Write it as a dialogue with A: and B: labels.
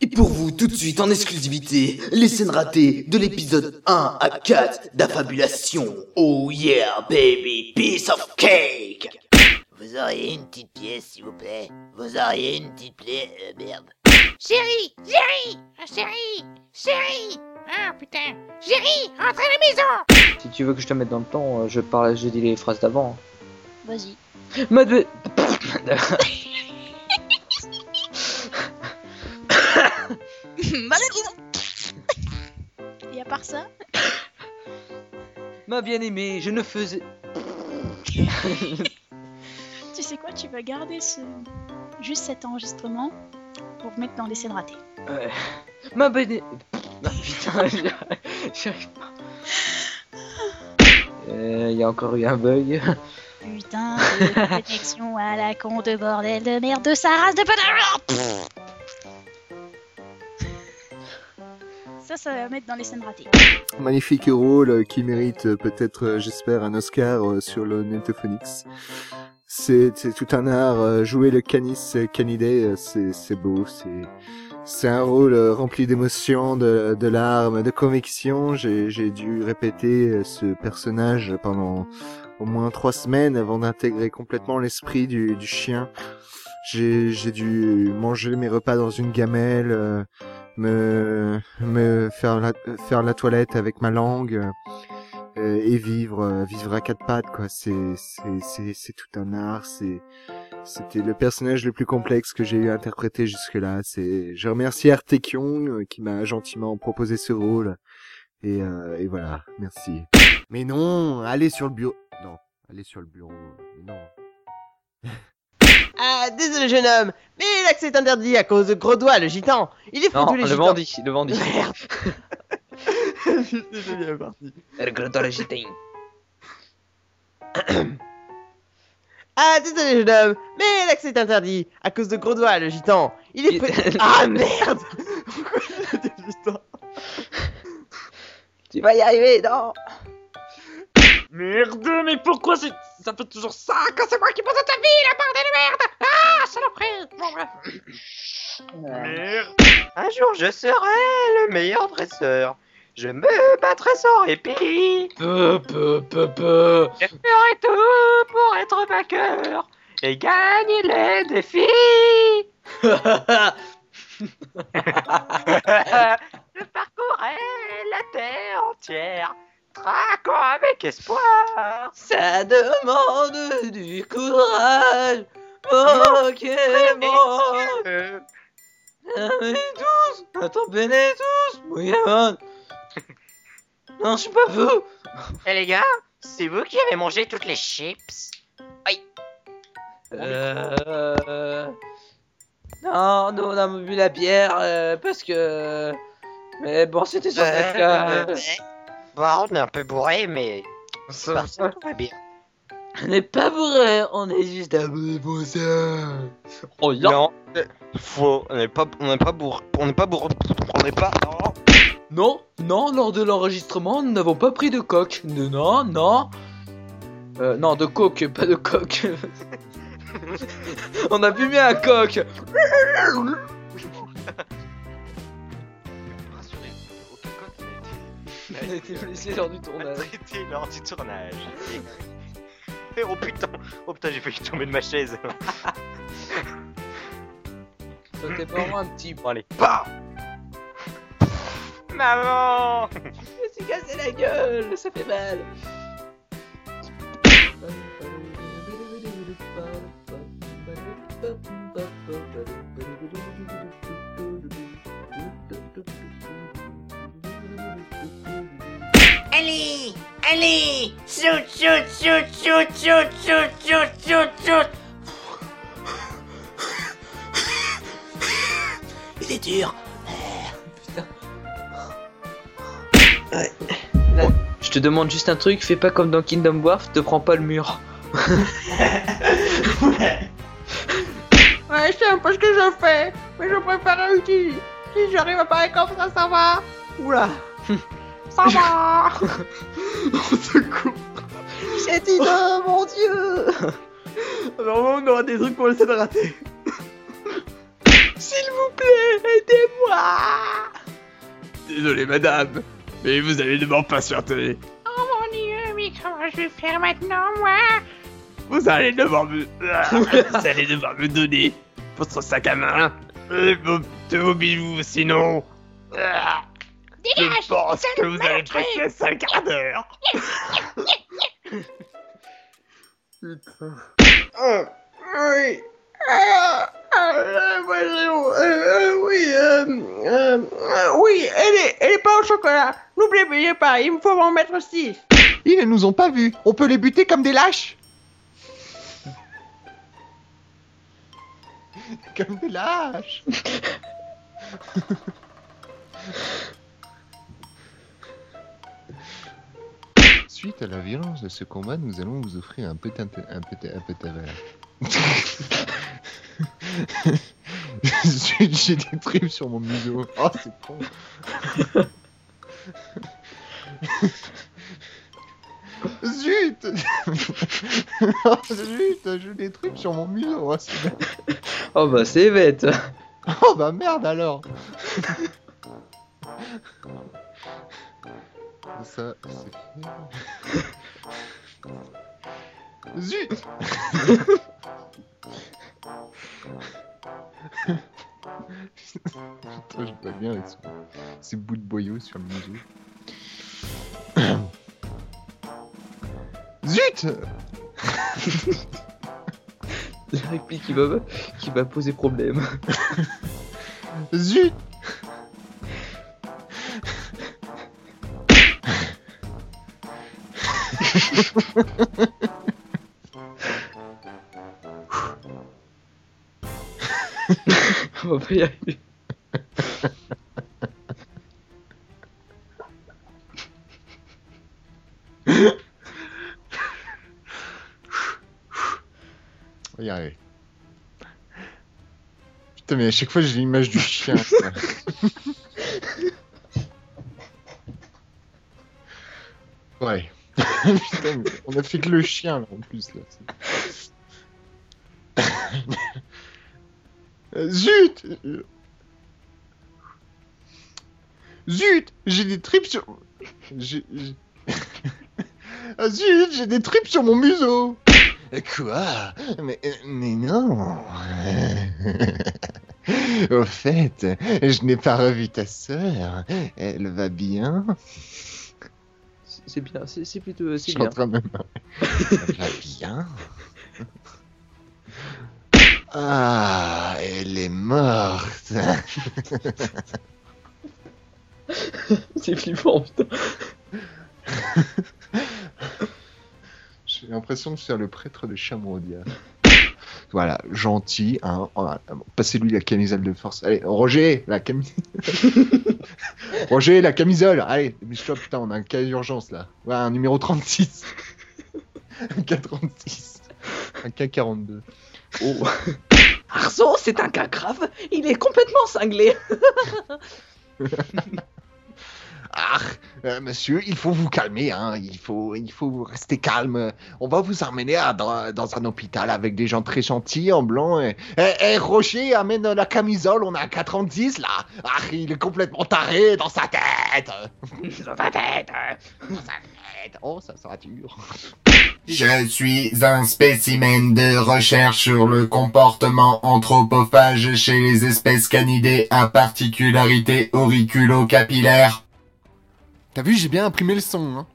A: Et pour vous, tout de suite, en exclusivité, les scènes ratées de l'épisode 1 à 4 d'Affabulation. Oh yeah, baby, piece of cake
B: Vous auriez une petite pièce, s'il vous plaît Vous auriez une petite plaie... euh, merde.
C: Chérie, chérie, ah, chérie, chérie. Ah putain, chérie, rentre à la maison.
D: Si tu veux que je te mette dans le temps, euh, je parle, je dis les phrases d'avant.
E: Vas-y.
D: Mad-
E: part ça,
D: Ma bien-aimée, je ne faisais.
E: tu sais quoi, tu vas garder ce... juste cet enregistrement pour mettre dans les scènes ratées.
D: Ouais. Ma bien Non, putain, j'y arrive- pas. Euh, Il y a encore eu un bug.
E: Putain de connexion à la con de bordel de merde de sa race de putain Ça, ça va mettre dans les scènes ratées.
F: Magnifique rôle euh, qui mérite euh, peut-être, euh, j'espère, un Oscar sur le Netophonix. C'est tout un art. Jouer le Canis euh, c'est beau. C'est un rôle rempli d'émotions, de, larmes, de conviction. J'ai dû répéter ce personnage pendant au moins trois semaines avant d'intégrer complètement l'esprit du, chien. J'ai dû manger mes repas dans une gamelle. Me me faire la faire la toilette avec ma langue euh, et vivre euh, vivre à quatre pattes quoi. C'est c'est c'est c'est tout un art. C'est c'était le personnage le plus complexe que j'ai eu à interpréter jusque-là. C'est je remercie Arte Kyung euh, qui m'a gentiment proposé ce rôle. Et euh, et voilà. Merci. Mais non allez sur le bureau. Non allez sur le bureau. Non
G: Ah, désolé jeune homme, mais l'accès est interdit à cause de Gros Doigt, le gitan. Il est fou
D: Non,
G: tous les
D: le
G: gitans.
D: vendit, le vendit.
G: Merde. Bien parti.
D: El grotto le gitain.
G: Ah, désolé jeune homme, mais l'accès est interdit à cause de Gros Doigt, le gitan. Il est. Ah merde Pourquoi j'ai dit gitan
D: Tu vas y arriver, non
C: Merde, mais pourquoi c'est... ça fait toujours ça quand c'est moi qui pose ta vie, la bande de merde Ah, saloperie Bon, bref. Merde.
H: Un jour, je serai le meilleur dresseur. Je me battrai sans répit.
D: Peu, peu, peu, peu.
H: Je ferai tout pour être vainqueur et gagner les défis. je parcourrai la terre entière, traquant avec espoir.
D: Ça demande du courage. Pokémon.
H: Euh,
D: tous. Attends, Béné tous. Pokémon. Non, je suis pas fou.
H: Eh les gars, c'est vous qui avez mangé toutes les chips?
D: Euh... Non, nous on a bu la bière euh, parce que. Mais bon, c'était sur cas.
H: euh, Bon, on est un peu bourré, mais ça, ça va bien.
D: On n'est pas bourré, on est juste un peu. Oh, là.
H: Non, euh, faux. On n'est pas, on n'est pas bourré. On n'est pas bourré. On n'est pas. oh.
D: Non, non, lors de l'enregistrement, nous n'avons pas pris de coque. Non, non, non. Euh, non, de coke, pas de coque. on a mis un coque. On a été blessé lors du tournage.
H: traité lors du tournage. Oh putain, oh putain, j'ai failli tomber de ma chaise.
D: C'était vraiment un petit.
H: Bon allez, bah Maman
D: Je me suis cassé la gueule, ça fait mal.
B: Allez, allez, shoot, shoot, shoot, shoot, shoot, shoot, shoot, shoot, shoot. Il est dur.
D: Je te demande juste un truc, fais pas comme dans Kingdom Hearts, te prends pas le mur.
C: Ouais, je sais pas ce que je fais, mais je préfère réussir. Si j'arrive à parler comme ça, ça va.
G: Oula
C: Ça va.
G: Au secours
D: Cette idée, mon dieu
G: Normalement, on aura des trucs pour essayer de rater.
D: S'il vous plaît, aidez-moi
G: désolé, madame, mais vous allez devoir patienter.
H: Oh mon dieu, mais comment je vais faire maintenant, moi?
G: Vous allez devoir me... Ah, vous allez devoir me donner votre sac à main et vos, tous vos bijoux, sinon...
H: Dégage
G: je pense que vous allez
H: malgré.
G: passer un sale quart d'heure.
C: Ah, oui. Ah, euh, euh, oui, euh, euh, euh, oui, elle est, elle est pas au chocolat. N'oubliez pas, il me faut en mettre 6.
I: Ils ne nous ont pas vus. On peut les buter comme des lâches. comme des lâches. Suite à la violence de ce combat, nous allons vous offrir un petit un petit un petit Zut, J'ai des tripes sur mon museau. Oh, c'est con. Zut Oh, Zut, j'ai des tripes sur mon museau. Oh.
D: Oh bah c'est bête.
I: Oh, bah merde alors Ça, c'est. Zut Putain, je vois bien avec son- ces bouts de boyau sur le museau. Zut
D: La réplique qui va, qui va poser problème.
I: Zut
D: On va pas y arriver.
I: On va y arriver. Putain, mais à chaque fois j'ai l'image du chien. quoi. ouais. Putain, on a fait que le chien là en plus là. Zut! Zut! J'ai des tripes sur... J'ai- Ah, Zut J'ai des tripes sur mon museau! Quoi? Mais, mais non! Au fait, je n'ai pas revu ta sœur. Elle va bien?
D: C'est- bien, c'est plutôt.
I: Je
D: C'est
I: suis en
D: bien.
I: train de bien Ah, elle est morte
D: C'est flippant, putain.
I: J'ai l'impression de faire le prêtre de Chamordia. Voilà, gentil, hein. Passez-lui la camisole de force. Allez, Roger, la camisole. Roger, la camisole. Allez, dépêche-toi, putain, on a un cas d'urgence là. Ouais, un numéro 36. un cas 36. Un cas 42.
D: Oh. Arzo, c'est un cas grave. Il est complètement cinglé.
I: Ah, euh, monsieur, il faut vous calmer, hein. Il faut, il faut rester calme. On va vous emmener à- dans, dans un hôpital avec des gens très gentils en blanc. Et, et- et Roger amène la camisole. On a un 410 là. Ah, il est complètement taré dans sa tête. dans sa tête. Dans sa tête. Oh, ça sera dur.
J: Je suis un spécimen de recherche sur le comportement anthropophage chez les espèces canidées à particularité auriculo-capillaire.
I: T'as vu, j'ai bien imprimé le son. Hein.